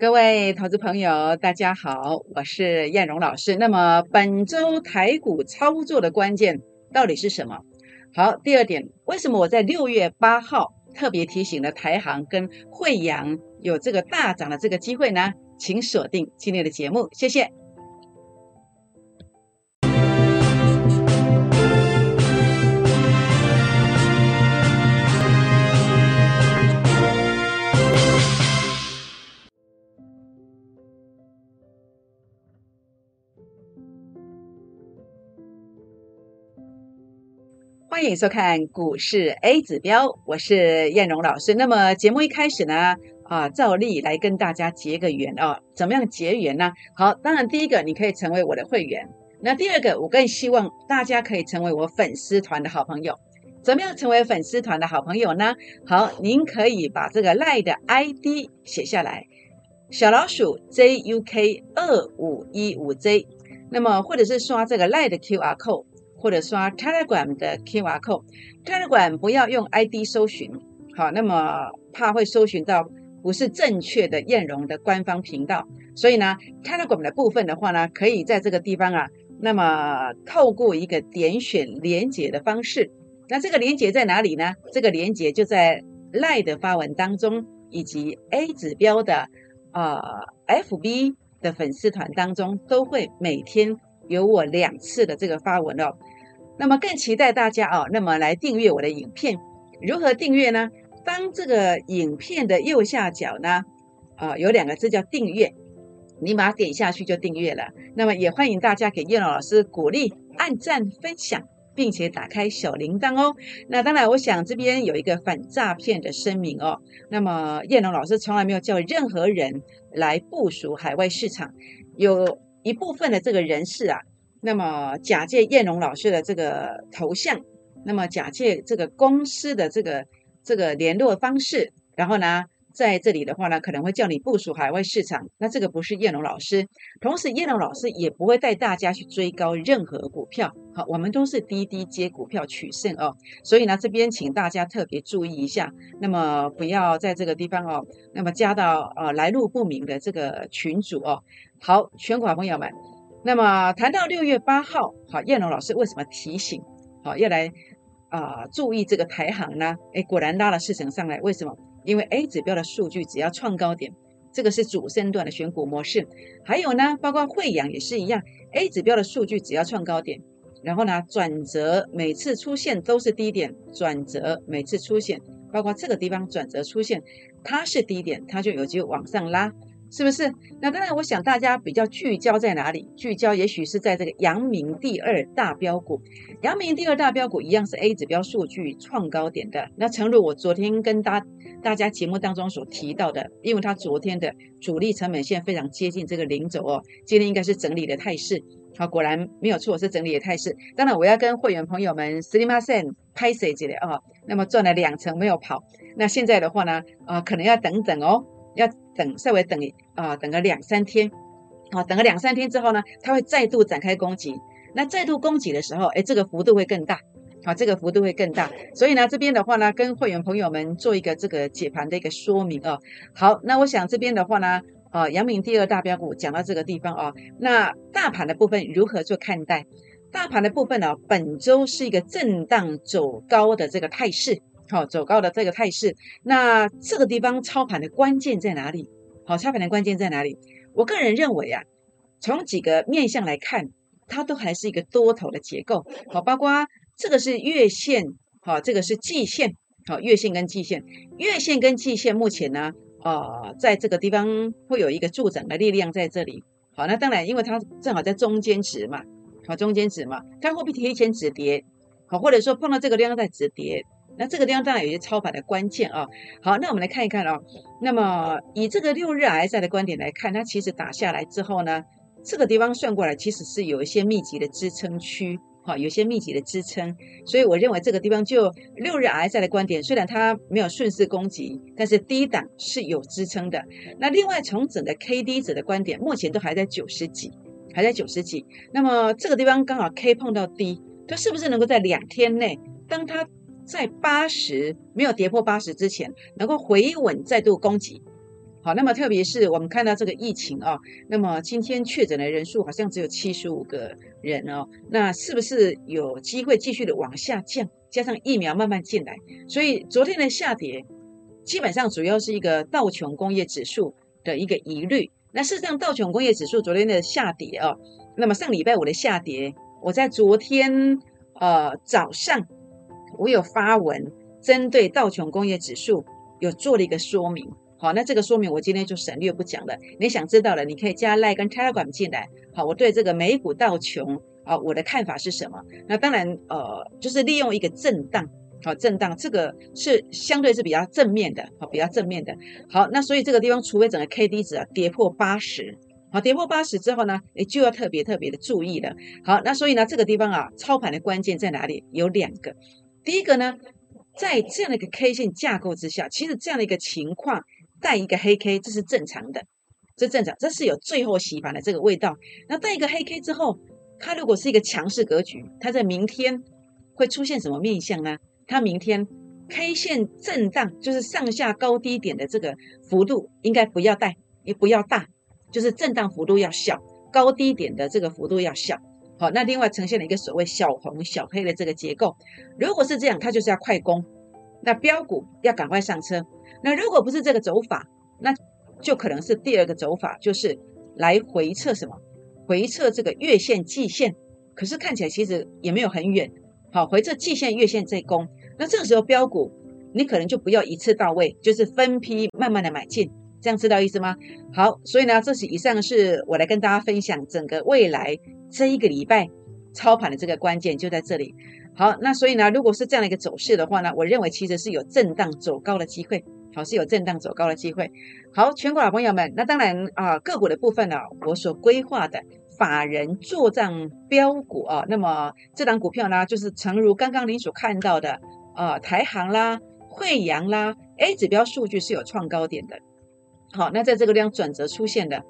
各位投资朋友，大家好，我是燕荣老师。那么本周台股操作的关键到底是什么？好，第二点，为什么我在六月八号特别提醒了台行跟惠阳有这个大涨的这个机会呢？请锁定今天的节目，谢谢。欢迎收看股市 A 指标，我是燕荣老师。那么节目一开始呢，啊，照例来跟大家结个缘哦。怎么样结缘呢？好，当然第一个你可以成为我的会员，那第二个我更希望大家可以成为我粉丝团的好朋友。怎么样成为粉丝团的好朋友呢？好，您可以把这个赖的 ID 写下来，小老鼠 JUK 二五一五 J，那么或者是刷这个赖的 QR code。或者刷 Telegram 的 QR code，Telegram 不要用 ID 搜寻，好，那么怕会搜寻到不是正确的艳荣的官方频道，所以呢，Telegram 的部分的话呢，可以在这个地方啊，那么透过一个点选连接的方式，那这个连接在哪里呢？这个连接就在赖的发文当中，以及 A 指标的啊 FB 的粉丝团当中，都会每天有我两次的这个发文哦。那么更期待大家哦，那么来订阅我的影片。如何订阅呢？当这个影片的右下角呢，啊，有两个字叫订阅，你把它点下去就订阅了。那么也欢迎大家给叶老师鼓励、按赞、分享，并且打开小铃铛哦。那当然，我想这边有一个反诈骗的声明哦。那么叶龙老师从来没有叫任何人来部署海外市场，有一部分的这个人士啊。那么假借燕龙老师的这个头像，那么假借这个公司的这个这个联络方式，然后呢，在这里的话呢，可能会叫你部署海外市场。那这个不是燕龙老师，同时燕龙老师也不会带大家去追高任何股票。好，我们都是滴滴接股票取胜哦。所以呢，这边请大家特别注意一下，那么不要在这个地方哦，那么加到呃来路不明的这个群组哦。好，全国朋友们。那么谈到六月八号，好，燕龙老师为什么提醒好要来啊注意这个台行呢？哎，果然拉了市场上来，为什么？因为 A 指标的数据只要创高点，这个是主升段的选股模式。还有呢，包括汇阳也是一样，A 指标的数据只要创高点，然后呢转折每次出现都是低点，转折每次出现，包括这个地方转折出现，它是低点，它就有机会往上拉。是不是？那当然，我想大家比较聚焦在哪里？聚焦也许是在这个阳明第二大标股。阳明第二大标股一样是 A 指标数据创高点的。那诚如我昨天跟大大家节目当中所提到的，因为它昨天的主力成本线非常接近这个零轴哦，今天应该是整理的态势。好，果然没有错，是整理的态势。当然，我要跟会员朋友们 s l i m a s e n 拍谁之类啊？那么赚了两成没有跑，那现在的话呢，啊，可能要等等哦。要等稍微等啊，等个两三天，好，等个两三天之后呢，它会再度展开攻击。那再度攻击的时候，哎，这个幅度会更大，好，这个幅度会更大。所以呢，这边的话呢，跟会员朋友们做一个这个解盘的一个说明哦。好，那我想这边的话呢，啊，阳明第二大标股讲到这个地方哦，那大盘的部分如何做看待？大盘的部分呢，本周是一个震荡走高的这个态势。好，走高的这个态势，那这个地方操盘的关键在哪里？好，操盘的关键在哪里？我个人认为啊，从几个面向来看，它都还是一个多头的结构。好，包括这个是月线，好，这个是季线，好，月线跟季线，月线跟季线目前呢，啊，在这个地方会有一个助长的力量在这里。好，那当然，因为它正好在中间值嘛，好，中间值嘛，它会不会提前止跌？好，或者说碰到这个量在止跌？那这个地方当然有一些操盘的关键啊。好，那我们来看一看哦。那么以这个六日 S I 的观点来看，它其实打下来之后呢，这个地方算过来其实是有一些密集的支撑区，哈，有些密集的支撑。所以我认为这个地方就六日 S I 的观点，虽然它没有顺势攻击，但是低档是有支撑的。那另外从整个 K D 值的观点，目前都还在九十几，还在九十几。那么这个地方刚好 K 碰到 D，，它是不是能够在两天内，当它在八十没有跌破八十之前，能够回稳再度攻击，好，那么特别是我们看到这个疫情啊，那么今天确诊的人数好像只有七十五个人哦，那是不是有机会继续的往下降？加上疫苗慢慢进来，所以昨天的下跌基本上主要是一个道琼工业指数的一个疑虑。那事实上，道琼工业指数昨天的下跌啊，那么上礼拜五的下跌，我在昨天呃早上我有发文针对道琼工业指数有做了一个说明。好，那这个说明我今天就省略不讲了。你想知道了，你可以加 Line 跟 Telegram 进来。好，我对这个美股道琼啊，我的看法是什么？那当然，呃，就是利用一个震荡，好，震荡这个是相对是比较正面的，好，比较正面的。好，那所以这个地方，除非整个 K D 值啊跌破八十，好，跌破八十之后呢，诶，就要特别特别的注意了。好，那所以呢，这个地方啊，操盘的关键在哪里？有两个。第一个呢，在这样的一个 K 线架构之下，其实这样的一个情况。带一个黑 K，这是正常的，这正常，这是有最后洗盘的这个味道。那带一个黑 K 之后，它如果是一个强势格局，它在明天会出现什么面相呢？它明天 K 线震荡，就是上下高低点的这个幅度应该不要带，也不要大，就是震荡幅度要小，高低点的这个幅度要小。好，那另外呈现了一个所谓小红小黑的这个结构。如果是这样，它就是要快攻，那标股要赶快上车。那如果不是这个走法，那就可能是第二个走法，就是来回测什么？回测这个月线、季线。可是看起来其实也没有很远。好，回测季线、月线这攻，那这个时候标股你可能就不要一次到位，就是分批慢慢的买进，这样知道意思吗？好，所以呢，这是以上是我来跟大家分享整个未来这一个礼拜操盘的这个关键就在这里。好，那所以呢，如果是这样的一个走势的话呢，我认为其实是有震荡走高的机会。好是有震荡走高的机会。好，全国老朋友们，那当然啊，个股的部分呢，我所规划的法人做账标股啊，那么这档股票呢，就是诚如刚刚您所看到的啊，台行啦、惠阳啦，A 指标数据是有创高点的。好，那在这个地方转折出现的。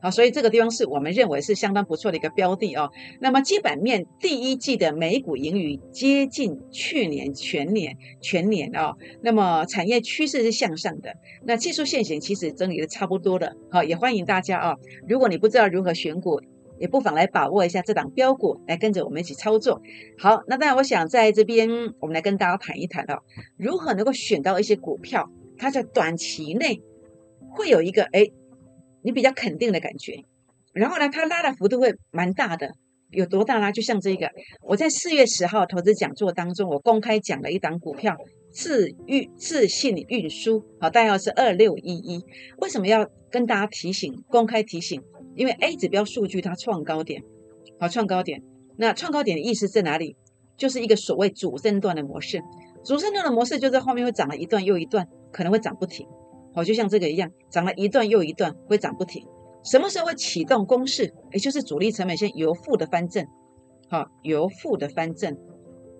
好，所以这个地方是我们认为是相当不错的一个标的哦。那么基本面第一季的每股盈余接近去年全年全年哦。那么产业趋势是向上的，那技术线型其实整理的差不多的。好，也欢迎大家啊，如果你不知道如何选股，也不妨来把握一下这档标股，来跟着我们一起操作。好，那当然我想在这边我们来跟大家谈一谈哦，如何能够选到一些股票，它在短期内会有一个哎。你比较肯定的感觉，然后呢，它拉的幅度会蛮大的，有多大呢？就像这个，我在四月十号投资讲座当中，我公开讲了一档股票，自运自信运输，好，代号是二六一一。为什么要跟大家提醒？公开提醒，因为 A 指标数据它创高点，好，创高点。那创高点的意思在哪里？就是一个所谓主升段的模式，主升段的模式就在后面会涨了一段又一段，可能会涨不停。好，就像这个一样，涨了一段又一段，会涨不停。什么时候会启动攻势？也就是主力成本线由负的翻正。好，由负的翻正。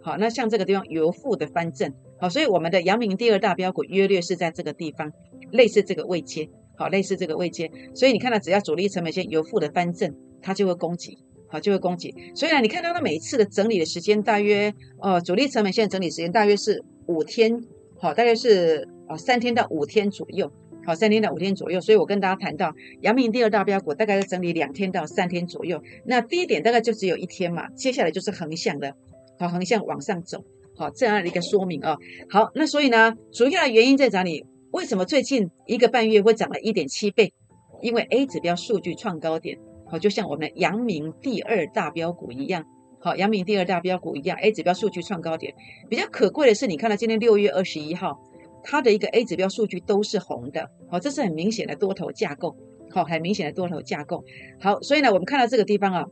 好，那像这个地方由负的翻正。好，所以我们的阳明第二大标股约略是在这个地方，类似这个位阶。好，类似这个位阶。所以你看到，只要主力成本线由负的翻正，它就会攻击。好，就会攻击。所以呢，你看到它每一次的整理的时间大约，呃，主力成本线整理时间大约是五天。好，大约是。哦，三天到五天左右，好，三天到五天左右，所以我跟大家谈到阳明第二大标股，大概要整理两天到三天左右。那低点大概就只有一天嘛，接下来就是横向的，好，横向往上走，好，这样的一个说明啊。好，那所以呢，主要的原因在哪里？为什么最近一个半月会涨了一点七倍？因为 A 指标数据创高点，好，就像我们的阳明第二大标股一样，好，阳明第二大标股一样，A 指标数据创高点。比较可贵的是，你看到今天六月二十一号。它的一个 A 指标数据都是红的，好，这是很明显的多头架构，好，很明显的多头架构，好，所以呢，我们看到这个地方啊，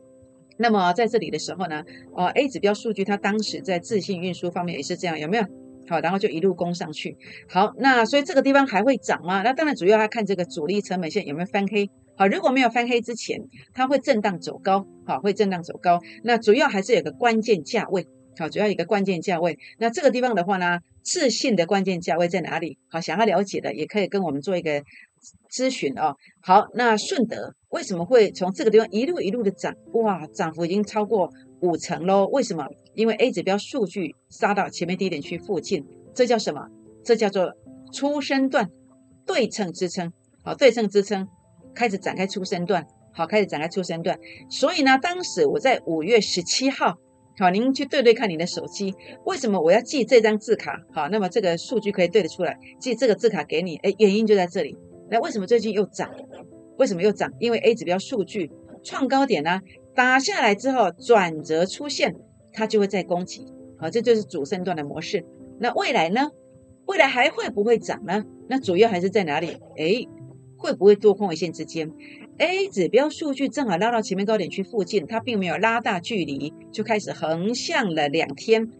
那么在这里的时候呢，哦，A 指标数据它当时在自信运输方面也是这样，有没有？好，然后就一路攻上去，好，那所以这个地方还会涨吗？那当然主要要看这个主力成本线有没有翻黑，好，如果没有翻黑之前，它会震荡走高，好，会震荡走高，那主要还是有个关键价位。好，主要一个关键价位。那这个地方的话呢，自信的关键价位在哪里？好，想要了解的也可以跟我们做一个咨询哦。好，那顺德为什么会从这个地方一路一路的涨？哇，涨幅已经超过五成喽。为什么？因为 A 指标数据杀到前面低点区附近，这叫什么？这叫做初升段对称支撑。好，对称支撑开始展开出生段，好，开始展开出生段。所以呢，当时我在五月十七号，好，您去对对看你的手机，为什么我要寄这张字卡？好，那么这个数据可以对得出来，寄这个字卡给你，哎，原因就在这里。那为什么最近又涨？为什么又涨？因为 A 指标数据创高点呢，打下来之后转折出现，它就会再攻击。好，这就是主升段的模式。那未来呢？未来还会不会涨呢？那主要还是在哪里？哎，会不会多空一线之间？A 指标数据正好拉到前面高点区附近，它并没有拉大距离，就开始横向了两天，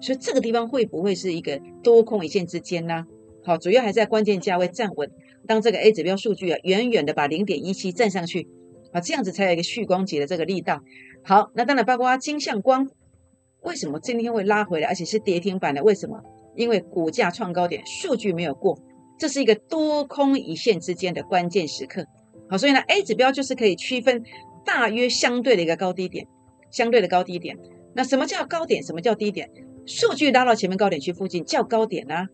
所以这个地方会不会是一个多空一线之间呢？好，主要还在关键价位站稳。当这个 A 指标数据啊，远远的把零点一七站上去啊，这样子才有一个续光节的这个力道。好，那当然包括金相光，为什么今天会拉回来，而且是跌停板的？为什么？因为股价创高点，数据没有过，这是一个多空一线之间的关键时刻。好，所以呢，A 指标就是可以区分大约相对的一个高低点，相对的高低点。那什么叫高点？什么叫低点？数据拉到前面高点区附近叫高点啊。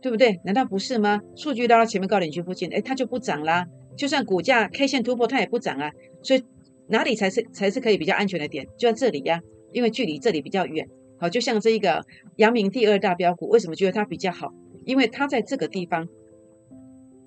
对不对？难道不是吗？数据拉到前面高点区附近，哎，它就不涨啦。就算股价 K 线突破，它也不涨啊。所以哪里才是才是可以比较安全的点？就在这里呀，因为距离这里比较远。好，就像这一个阳明第二大标股，为什么觉得它比较好？因为它在这个地方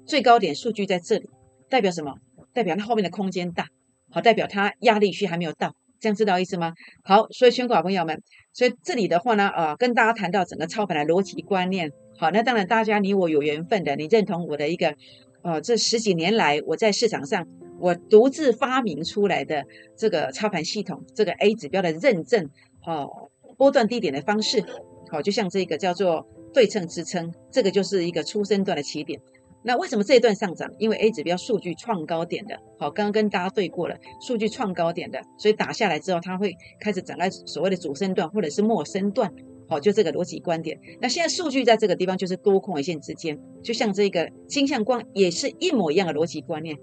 最高点数据在这里，代表什么？代表它后面的空间大，好，代表它压力区还没有到。这样知道意思吗？好，所以全国朋友们，所以这里的话呢，啊，跟大家谈到整个操盘的逻辑观念。好，那当然，大家你我有缘分的，你认同我的一个，呃，这十几年来我在市场上我独自发明出来的这个操盘系统，这个 A 指标的认证，哦，波段低点的方式，好，就像这个叫做对称支撑，这个就是一个出生段的起点。那为什么这一段上涨？因为 A 指标数据创高点的，好，刚刚跟大家对过了，数据创高点的，所以打下来之后，它会开始展开所谓的主升段或者是末升段。好，就这个逻辑观点。那现在数据在这个地方就是多空一线之间，就像这个金相光也是一模一样的逻辑观念。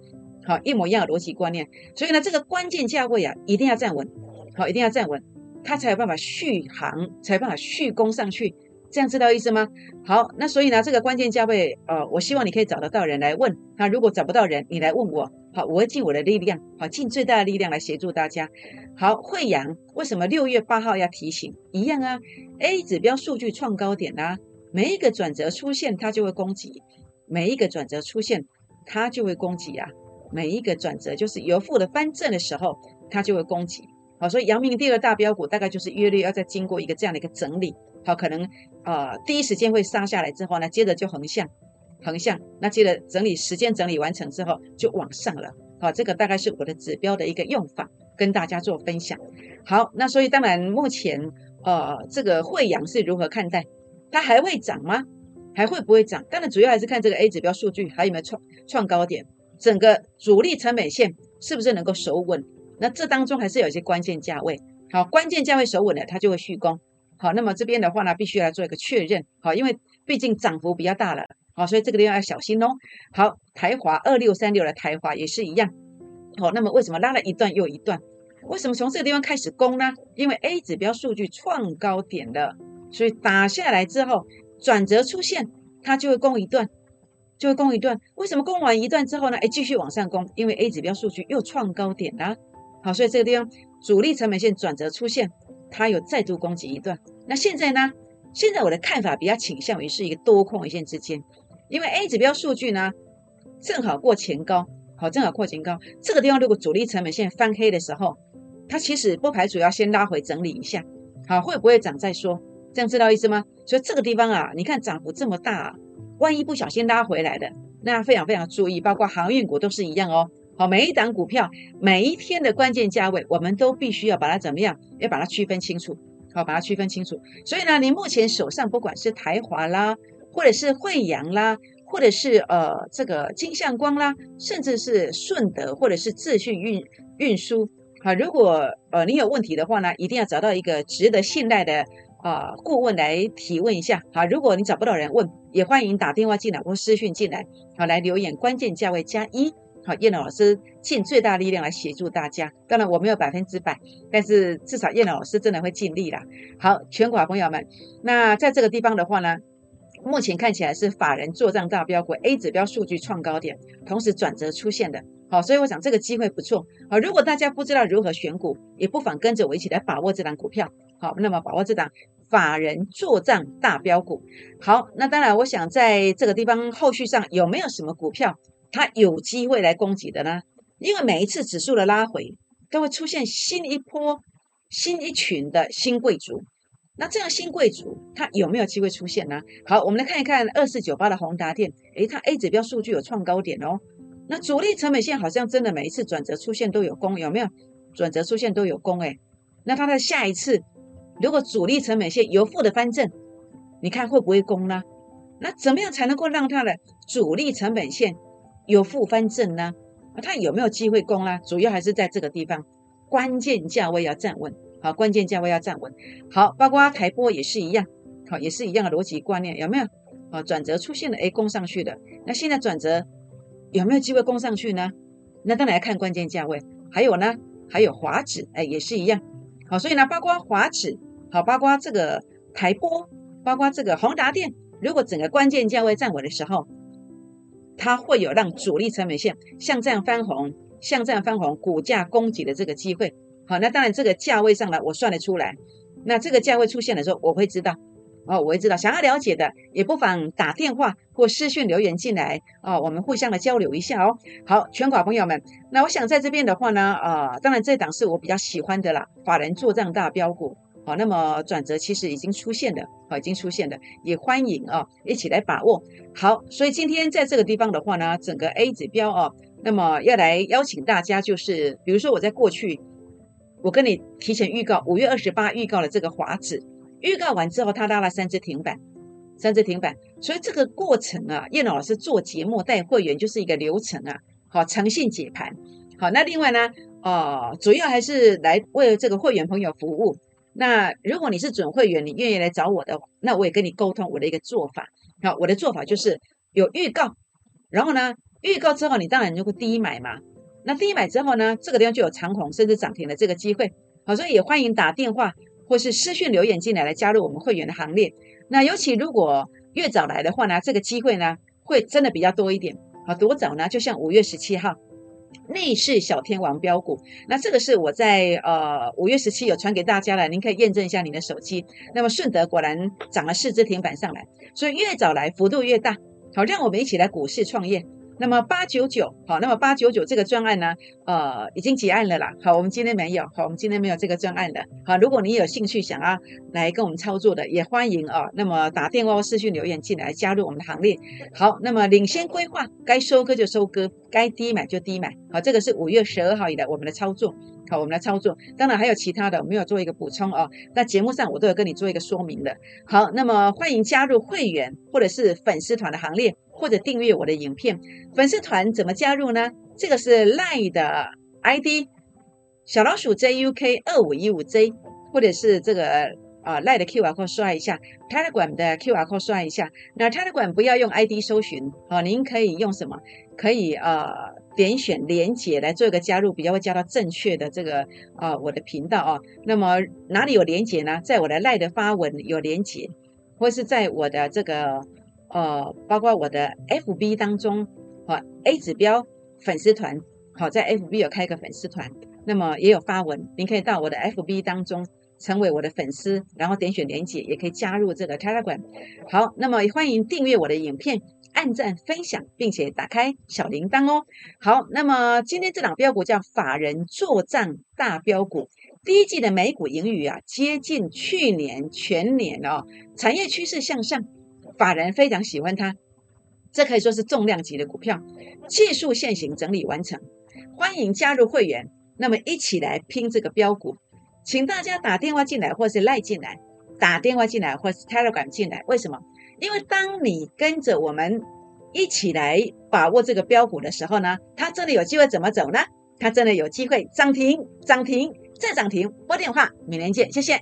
好，一模一样的逻辑观念。所以呢，这个关键价位啊，一定要站稳。好，一定要站稳，它才有办法续航，才有办法续攻上去。这样知道意思吗？好，那所以呢，这个关键价位，呃，我希望你可以找得到人来问。那如果找不到人，你来问我。好，我会尽我的力量，好，尽最大的力量来协助大家。好，惠阳为什么六月八号要提醒？一样啊，A 指标数据创高点啊，每一个转折出现，它就会攻击；每一个转折出现，它就会攻击啊。每一个转折就是由负的翻正的时候，它就会攻击。好，所以阳明第二大标股大概就是约略要再经过一个这样的一个整理，好，可能呃第一时间会杀下来之后呢，接着就横向。横向，那接着整理时间整理完成之后就往上了，好，这个大概是我的指标的一个用法，跟大家做分享。好，那所以当然目前呃这个汇阳是如何看待？它还会涨吗？还会不会涨？当然主要还是看这个 A 指标数据还有没有创创高点，整个主力成本线是不是能够守稳？那这当中还是有一些关键价位，好，关键价位守稳了，它就会续攻。好，那么这边的话呢，必须来做一个确认，好，因为毕竟涨幅比较大了。好，所以这个地方要小心哦。好，台华二六三六的台华也是一样。好，那么为什么拉了一段又一段？为什么从这个地方开始攻呢？因为 A 指标数据创高点了，所以打下来之后转折出现，它就会攻一段，就会攻一段。为什么攻完一段之后呢？哎，继续往上攻，因为 A 指标数据又创高点了。好，所以这个地方主力成本线转折出现，它有再度攻击一段。那现在呢？现在我的看法比较倾向于是一个多空一线之间。因为 A 指标数据呢，正好过前高，好，正好过前高。这个地方如果主力成本线翻黑的时候，它其实不排除要先拉回整理一下，好，会不会涨再说，这样知道意思吗？所以这个地方啊，你看涨幅这么大，万一不小心拉回来的，那非常非常注意，包括航运股都是一样哦。好，每一档股票每一天的关键价位，我们都必须要把它怎么样，要把它区分清楚，好，把它区分清楚。所以呢，你目前手上不管是台华啦。或者是惠阳啦，或者是呃这个金相光啦，甚至是顺德或者是智讯运运输好，如果呃你有问题的话呢，一定要找到一个值得信赖的啊顾问来提问一下好。如果你找不到人问，也欢迎打电话进来或私讯进来，好来留言关键价位加一，好燕老师尽最大力量来协助大家。当然我没有百分之百，但是至少燕老师真的会尽力啦。好，全国朋友们，那在这个地方的话呢。目前看起来是法人做账大标股 A 指标数据创高点，同时转折出现的。好，所以我想这个机会不错。好，如果大家不知道如何选股，也不妨跟着我一起来把握这档股票。好，那么把握这档法人做账大标股。好，那当然，我想在这个地方后续上有没有什么股票它有机会来攻击的呢？因为每一次指数的拉回，都会出现新一波、新一群的新贵族。那这样新贵族它有没有机会出现呢？好，我们来看一看二四九八的宏达电，诶，它 A 指标数据有创高点哦。那主力成本线好像真的每一次转折出现都有攻，有没有？转折出现都有攻，诶，那它的下一次如果主力成本线由负的翻正，你看会不会攻呢？那怎么样才能够让它的主力成本线有负翻正呢？它有没有机会攻呢？主要还是在这个地方，关键价位要站稳，好，关键价位要站稳。好，包括台波也是一样，好，也是一样的逻辑观念，有没有？啊，转折出现了，诶，攻上去的，那现在转折。有没有机会攻上去呢？那当然要看关键价位。还有呢，还有华指，哎，也是一样。好，所以呢，包括华指，好，包括这个台波，包括这个宏达电，如果整个关键价位站稳的时候，它会有让主力成本线像这样翻红，像这样翻红，股价攻击的这个机会。好，那当然这个价位上来我算得出来。那这个价位出现的时候，我会知道。哦，我会知道，想要了解的也不妨打电话或私讯留言进来哦，我们互相的交流一下哦。好，全国朋友们，那我想在这边的话呢，啊，当然这档是我比较喜欢的啦，法人做账大标股。好，那么转折其实已经出现了，好，已经出现了，也欢迎啊，一起来把握。好，所以今天在这个地方的话呢，整个 A 指标哦，那么要来邀请大家，就是比如说我在过去，我跟你提前预告，五月二十八预告了这个华指。预告完之后，他拉了三只停板，三只停板，所以这个过程啊，叶老师做节目带会员就是一个流程啊，好，诚信解盘，好，那另外呢，哦，主要还是来为这个会员朋友服务。那如果你是准会员，你愿意来找我的，那我也跟你沟通我的一个做法。好，我的做法就是有预告，然后呢，预告之后你当然就会第一买嘛。那第一买之后呢，这个地方就有长虹甚至涨停的这个机会。好，所以也欢迎打电话。或是私讯留言进来，来加入我们会员的行列。那尤其如果越早来的话呢，这个机会呢会真的比较多一点。好，多早呢？就像五月十七号，内市小天王标股。那这个是我在呃五月十七有传给大家了，您可以验证一下您的手机。那么顺德果然涨了四只停板上来，所以越早来幅度越大。好，让我们一起来股市创业。那么八九九好，那么八九九这个专案呢，呃，已经结案了啦。好，我们今天没有，好，我们今天没有这个专案的。好，如果你有兴趣想要来跟我们操作的，也欢迎啊。那么打电话或私讯留言进来加入我们的行列。好，那么领先规划，该收割就收割，该低买就低买。好，这个是五月十二号以来我们的操作。好，我们来操作。当然还有其他的，我没有做一个补充哦。那节目上我都有跟你做一个说明的。好，那么欢迎加入会员或者是粉丝团的行列。或者订阅我的影片，粉丝团怎么加入呢？这个是 Line 的 ID 小老鼠 JUK 二五一五 J，或者是这个啊 Line 的 QR code 刷一下，Telegram 的 QR code 刷一下。那 Telegram 不要用 ID 搜寻，好，您可以用什么？可以呃点选连接来做一个加入，比较会加到正确的这个啊我的频道啊。那么哪里有连接呢？在我的 Line 的发文有连接，或是在我的这个。呃，包括我的 FB 当中，好 A 指标粉丝团，好在 FB 有开一个粉丝团，那么也有发文，您可以到我的 FB 当中成为我的粉丝，然后点选连结，也可以加入这个 Telegram。好，那么欢迎订阅我的影片，按赞分享，并且打开小铃铛哦。好，那么今天这档标股叫法人做账大标股，第一季的每股盈余啊，接近去年全年哦，产业趋势向上。法人非常喜欢它，这可以说是重量级的股票。技术线型整理完成，欢迎加入会员。那么一起来拼这个标股，请大家打电话进来，或是赖进来，打电话进来，或是 Telegram 进来。为什么？因为当你跟着我们一起来把握这个标股的时候呢，它真的有机会怎么走呢？它真的有机会涨停，涨停再涨停。拨电话，明年见，谢谢。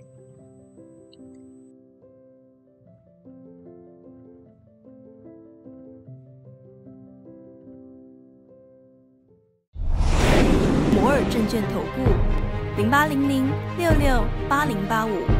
摩尔证券投顾零八零零六六八零八五。